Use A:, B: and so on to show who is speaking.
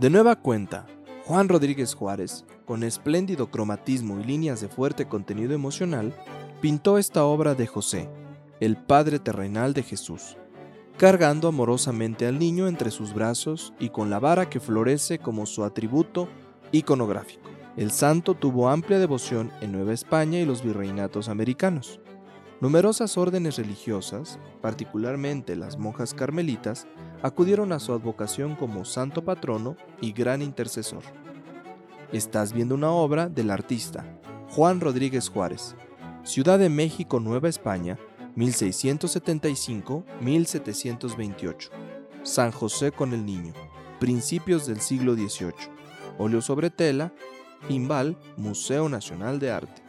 A: De nueva cuenta, Juan Rodríguez Juárez, con espléndido cromatismo y líneas de fuerte contenido emocional, pintó esta obra de José, el Padre terrenal de Jesús, cargando amorosamente al niño entre sus brazos y con la vara que florece como su atributo iconográfico. El santo tuvo amplia devoción en Nueva España y los virreinatos americanos. Numerosas órdenes religiosas, particularmente las monjas carmelitas, acudieron a su advocación como santo patrono y gran intercesor. Estás viendo una obra del artista Juan Rodríguez Juárez, Ciudad de México, Nueva España, 1675-1728. San José con el Niño, principios del siglo XVIII. Óleo sobre tela, Imbal, Museo Nacional de Arte.